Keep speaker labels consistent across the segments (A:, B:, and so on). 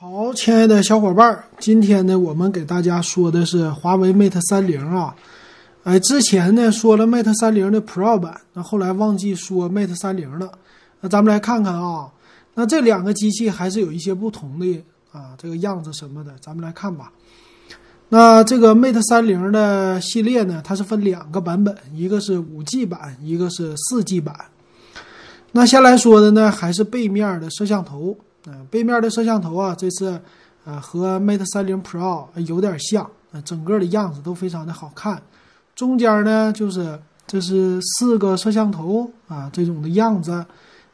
A: 好，亲爱的小伙伴儿，今天呢，我们给大家说的是华为 Mate 三零啊。哎，之前呢说了 Mate 三零的 Pro 版，那后来忘记说 Mate 三零了。那咱们来看看啊，那这两个机器还是有一些不同的啊，这个样子什么的，咱们来看吧。那这个 Mate 三零的系列呢，它是分两个版本，一个是五 G 版，一个是四 G 版。那先来说的呢，还是背面的摄像头。嗯，背面的摄像头啊，这次呃和 Mate 三零 Pro 有点像，整个的样子都非常的好看。中间呢，就是这是四个摄像头啊，这种的样子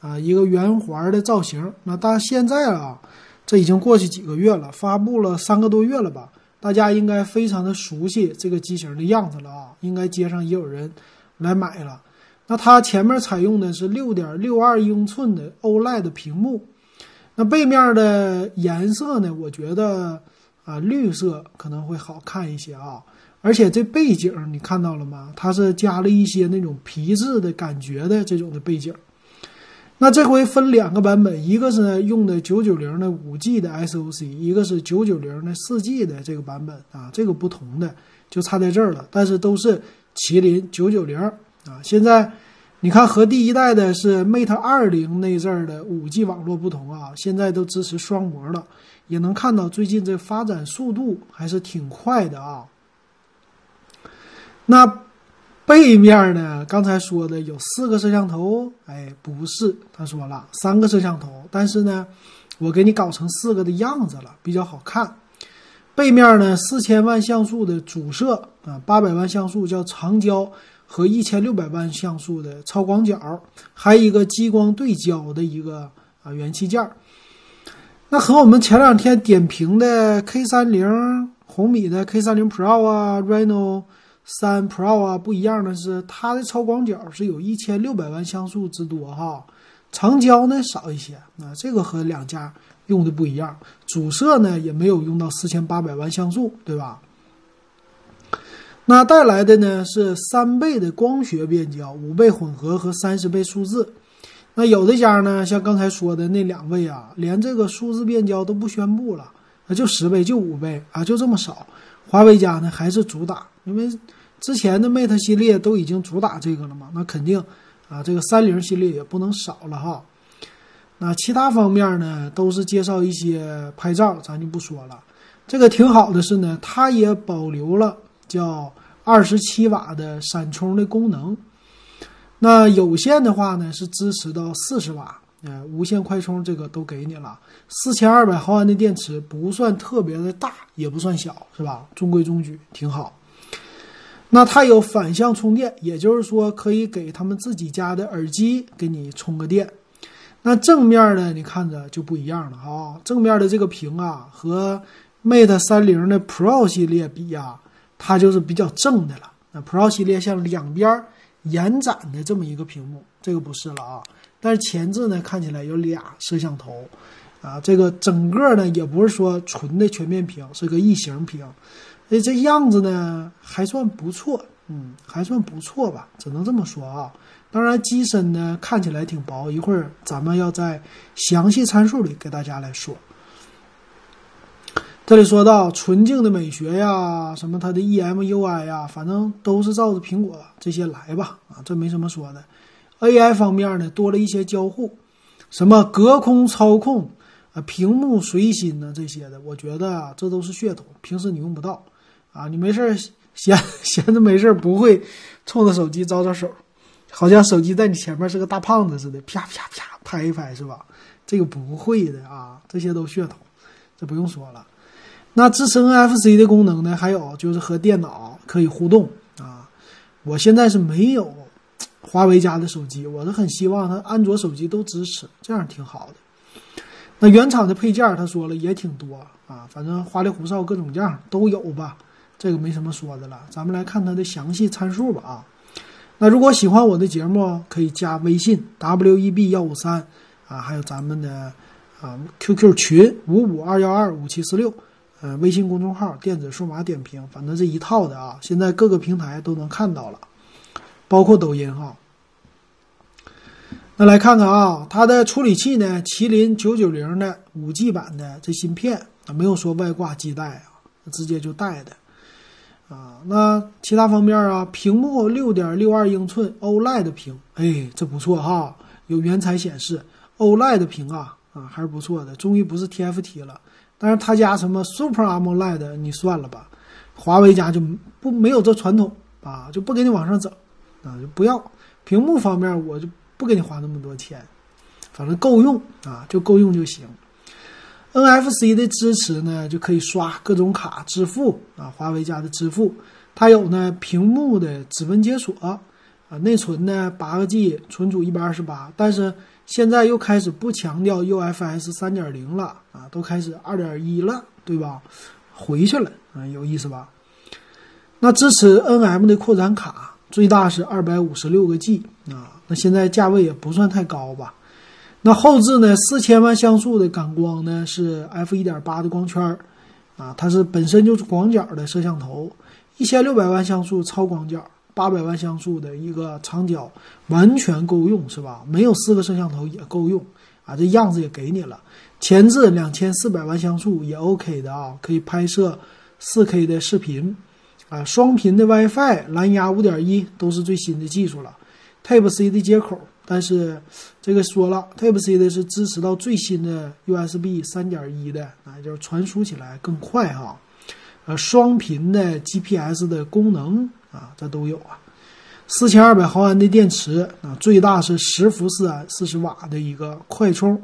A: 啊，一个圆环的造型。那但现在啊，这已经过去几个月了，发布了三个多月了吧？大家应该非常的熟悉这个机型的样子了啊，应该街上也有人来买了。那它前面采用的是六点六二英寸的 OLED 屏幕。那背面的颜色呢？我觉得啊，绿色可能会好看一些啊。而且这背景你看到了吗？它是加了一些那种皮质的感觉的这种的背景。那这回分两个版本，一个是用的九九零的五 G 的 SOC，一个是九九零的四 G 的这个版本啊。这个不同的就差在这儿了，但是都是麒麟九九零啊。现在。你看，和第一代的是 Mate 二零那阵儿的五 G 网络不同啊，现在都支持双模了，也能看到最近这发展速度还是挺快的啊。那背面呢？刚才说的有四个摄像头，哎，不是，他说了三个摄像头，但是呢，我给你搞成四个的样子了，比较好看。背面呢，四千万像素的主摄啊，八百万像素叫长焦。和一千六百万像素的超广角，还有一个激光对焦的一个啊元器件儿。那和我们前两天点评的 K 三零红米的 K 三零 Pro 啊，Reno 三 Pro 啊不一样的是，它的超广角是有一千六百万像素之多哈，长焦呢少一些。那这个和两家用的不一样，主摄呢也没有用到四千八百万像素，对吧？那带来的呢是三倍的光学变焦，五倍混合和三十倍数字。那有的家呢，像刚才说的那两位啊，连这个数字变焦都不宣布了，啊，就十倍，就五倍啊，就这么少。华为家呢还是主打，因为之前的 Mate 系列都已经主打这个了嘛，那肯定啊，这个三零系列也不能少了哈。那其他方面呢，都是介绍一些拍照，咱就不说了。这个挺好的是呢，它也保留了叫。二十七瓦的闪充的功能，那有线的话呢是支持到四十瓦，呃，无线快充这个都给你了。四千二百毫安的电池不算特别的大，也不算小，是吧？中规中矩，挺好。那它有反向充电，也就是说可以给他们自己家的耳机给你充个电。那正面呢，你看着就不一样了啊，正面的这个屏啊，和 Mate 三零的 Pro 系列比呀。它就是比较正的了。那 Pro 系列像两边延展的这么一个屏幕，这个不是了啊。但是前置呢，看起来有俩摄像头，啊，这个整个呢也不是说纯的全面屏，是个异形屏。所以，这样子呢还算不错，嗯，还算不错吧，只能这么说啊。当然机身呢看起来挺薄，一会儿咱们要在详细参数里给大家来说。这里说到纯净的美学呀，什么它的 EMUI 呀，反正都是照着苹果这些来吧，啊，这没什么说的。AI 方面呢，多了一些交互，什么隔空操控啊，屏幕随心呢这些的，我觉得啊，这都是噱头，平时你用不到啊，你没事闲 闲着没事不会冲着手机招招手，好像手机在你前面是个大胖子似的，啪啪啪拍一拍是吧？这个不会的啊，这些都噱头，这不用说了。那支持 NFC 的功能呢？还有就是和电脑可以互动啊！我现在是没有华为家的手机，我是很希望它安卓手机都支持，这样挺好的。那原厂的配件他说了也挺多啊，反正花里胡哨各种样都有吧，这个没什么说的了。咱们来看它的详细参数吧啊！那如果喜欢我的节目，可以加微信 w e b 幺五三啊，还有咱们的啊 QQ 群五五二幺二五七四六。呃，微信公众号电子数码点评，反正这一套的啊，现在各个平台都能看到了，包括抖音哈。那来看看啊，它的处理器呢，麒麟九九零的五 G 版的这芯片，没有说外挂基带啊，直接就带的啊。那其他方面啊，屏幕六点六二英寸 OLED 屏，哎，这不错哈，有原彩显示 OLED 屏啊啊，还是不错的，终于不是 TFT 了。但是他家什么 Super AMOLED，你算了吧，华为家就不没有这传统啊，就不给你往上整啊，就不要屏幕方面我就。不给你花那么多钱，反正够用啊，就够用就行。NFC 的支持呢，就可以刷各种卡支付啊，华为家的支付。它有呢屏幕的指纹解锁啊，内存呢八个 G，存储一百二十八。但是现在又开始不强调 UFS 三点零了啊，都开始二点一了，对吧？回去了啊，有意思吧？那支持 NM 的扩展卡，最大是二百五十六个 G 啊。那现在价位也不算太高吧？那后置呢？四千万像素的感光呢？是 f 一点八的光圈啊，它是本身就是广角的摄像头，一千六百万像素超广角，八百万像素的一个长焦，完全够用是吧？没有四个摄像头也够用啊，这样子也给你了。前置两千四百万像素也 OK 的啊，可以拍摄四 K 的视频啊，双频的 WiFi，蓝牙五点一都是最新的技术了。Type C 的接口，但是这个说了，Type C 的是支持到最新的 USB 三点一的，啊，就是传输起来更快哈。呃，双频的 GPS 的功能啊，这都有啊。四千二百毫安的电池啊，最大是十伏四安，四十瓦的一个快充。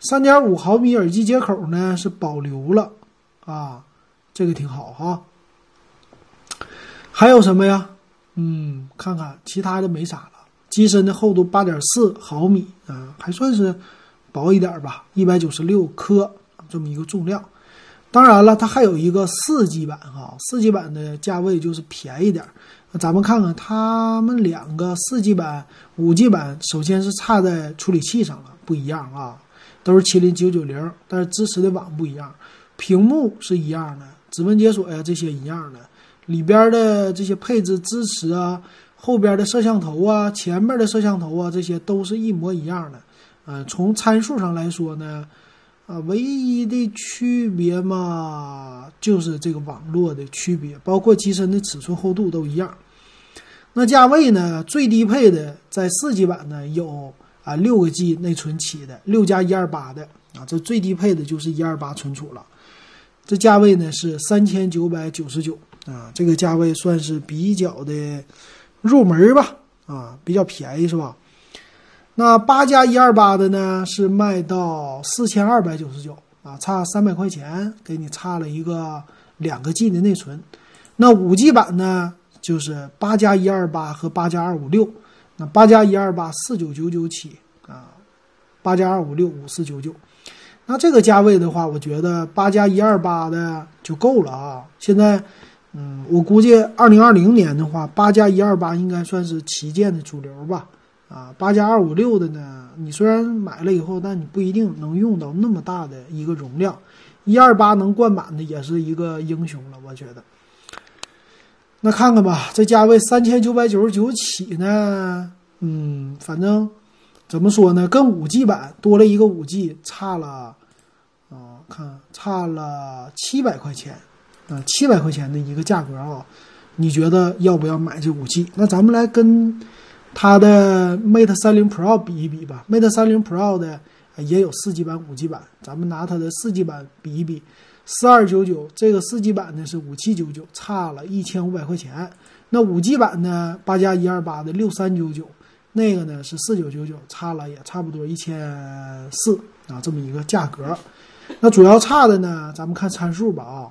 A: 三点五毫米耳机接口呢是保留了啊，这个挺好哈。还有什么呀？嗯，看看其他的没啥了。机身的厚度八点四毫米啊，还算是薄一点吧，一百九十六克这么一个重量。当然了，它还有一个四 G 版哈，四 G 版的价位就是便宜点。那咱们看看它们两个四 G 版、五 G 版，首先是差在处理器上了，不一样啊，都是麒麟九九零，但是支持的网不一样，屏幕是一样的，指纹解锁呀这些一样的，里边的这些配置支持啊。后边的摄像头啊，前面的摄像头啊，这些都是一模一样的。呃，从参数上来说呢，啊，唯一的区别嘛，就是这个网络的区别，包括机身的尺寸厚度都一样。那价位呢，最低配的在四 G 版呢有啊六个 G 内存起的，六加一二八的啊，这最低配的就是一二八存储了。这价位呢是三千九百九十九啊，这个价位算是比较的。入门吧，啊，比较便宜是吧？那八加一二八的呢，是卖到四千二百九十九啊，差三百块钱，给你差了一个两个 G 的内存。那五 G 版呢，就是八加一二八和八加二五六，那八加一二八四九九九起啊，八加二五六五四九九。那这个价位的话，我觉得八加一二八的就够了啊，现在。嗯，我估计二零二零年的话，八加一二八应该算是旗舰的主流吧。啊，八加二五六的呢，你虽然买了以后，但你不一定能用到那么大的一个容量。一二八能灌满的也是一个英雄了，我觉得。那看看吧，这价位三千九百九十九起呢。嗯，反正怎么说呢，跟五 G 版多了一个五 G，差了啊，看差了七百块钱。啊，七百块钱的一个价格啊，你觉得要不要买这五 G？那咱们来跟它的 Mate 三零 Pro 比一比吧。Mate 三零 Pro 的也有四 G 版、五 G 版，咱们拿它的四 G 版比一比，四二九九，这个四 G 版呢是五七九九，差了一千五百块钱。那五 G 版呢，八加一二八的六三九九，那个呢是四九九九，差了也差不多一千四啊，这么一个价格。那主要差的呢，咱们看参数吧啊。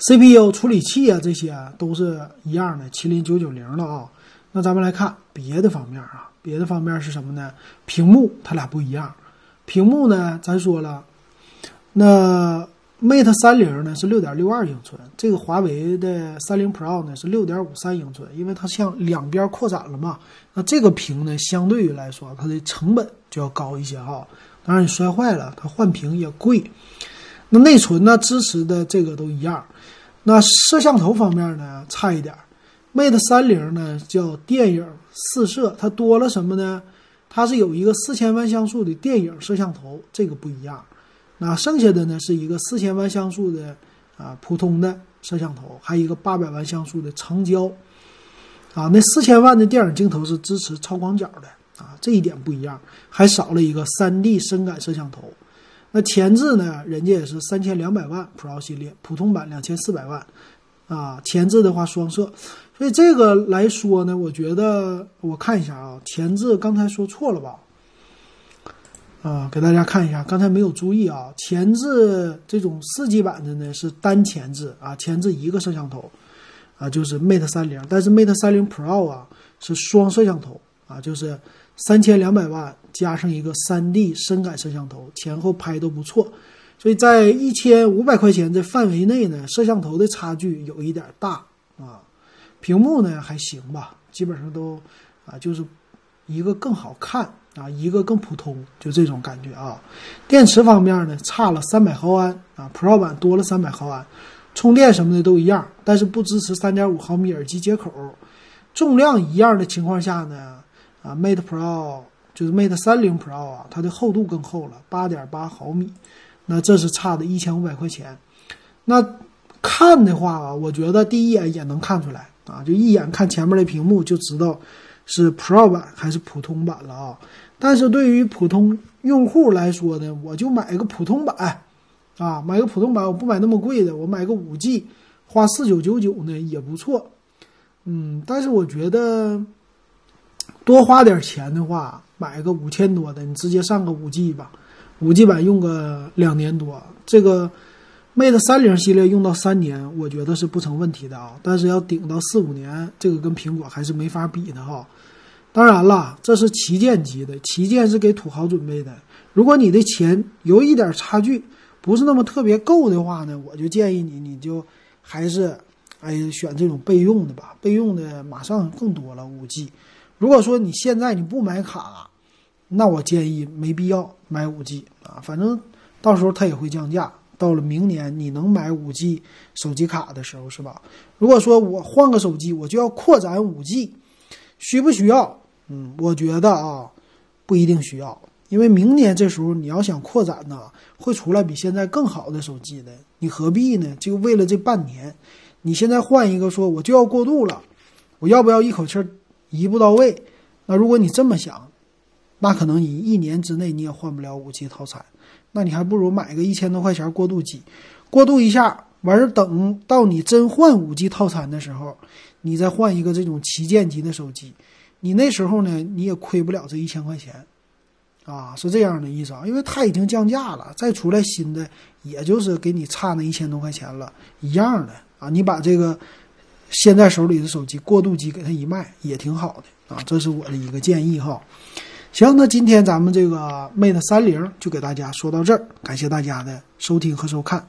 A: CPU 处理器啊，这些都是一样的，麒麟九九零了啊。那咱们来看别的方面啊，别的方面是什么呢？屏幕它俩不一样。屏幕呢，咱说了，那 Mate 三零呢是六点六二英寸，这个华为的三零 Pro 呢是六点五三英寸，因为它向两边扩展了嘛。那这个屏呢，相对于来说，它的成本就要高一些哈。当然你摔坏了，它换屏也贵。那内存呢，支持的这个都一样。那摄像头方面呢，差一点。Mate 三零呢叫电影四摄，它多了什么呢？它是有一个四千万像素的电影摄像头，这个不一样。那剩下的呢是一个四千万像素的啊普通的摄像头，还有一个八百万像素的长焦。啊，那四千万的电影镜头是支持超广角的啊，这一点不一样，还少了一个三 D 深感摄像头。那前置呢，人家也是三千两百万 Pro 系列，普通版两千四百万啊。前置的话双摄，所以这个来说呢，我觉得我看一下啊，前置刚才说错了吧？啊，给大家看一下，刚才没有注意啊，前置这种四 G 版的呢是单前置啊，前置一个摄像头。啊，就是 Mate 三零，但是 Mate 三零 Pro 啊是双摄像头啊，就是三千两百万加上一个三 D 深感摄像头，前后拍都不错，所以在一千五百块钱这范围内呢，摄像头的差距有一点大啊，屏幕呢还行吧，基本上都啊就是一个更好看啊，一个更普通，就这种感觉啊。电池方面呢差了三百毫安啊，Pro 版多了三百毫安。充电什么的都一样，但是不支持三点五毫米耳机接口。重量一样的情况下呢，啊，Mate Pro 就是 Mate 三零 Pro 啊，它的厚度更厚了，八点八毫米。那这是差的一千五百块钱。那看的话啊，我觉得第一眼也能看出来啊，就一眼看前面的屏幕就知道是 Pro 版还是普通版了啊。但是对于普通用户来说呢，我就买个普通版。啊，买个普通版，我不买那么贵的，我买个五 G，花四九九九呢也不错。嗯，但是我觉得多花点钱的话，买个五千多的，你直接上个五 G 吧，五 G 版用个两年多，这个 Mate 三零系列用到三年，我觉得是不成问题的啊。但是要顶到四五年，这个跟苹果还是没法比的哈。当然了，这是旗舰级的，旗舰是给土豪准备的。如果你的钱有一点差距，不是那么特别够的话呢，我就建议你，你就还是哎选这种备用的吧。备用的马上更多了，五 G。如果说你现在你不买卡，那我建议没必要买五 G 啊。反正到时候它也会降价。到了明年你能买五 G 手机卡的时候，是吧？如果说我换个手机，我就要扩展五 G，需不需要？嗯，我觉得啊，不一定需要。因为明年这时候你要想扩展呢，会出来比现在更好的手机的，你何必呢？就为了这半年，你现在换一个说我就要过渡了，我要不要一口气一步到位？那如果你这么想，那可能你一年之内你也换不了五 G 套餐，那你还不如买个一千多块钱过渡机，过渡一下，完事等到你真换五 G 套餐的时候，你再换一个这种旗舰级的手机，你那时候呢你也亏不了这一千块钱。啊，是这样的意思啊，因为它已经降价了，再出来新的，也就是给你差那一千多块钱了，一样的啊。你把这个现在手里的手机过渡机给它一卖，也挺好的啊。这是我的一个建议哈。行，那今天咱们这个 Mate 三零就给大家说到这儿，感谢大家的收听和收看。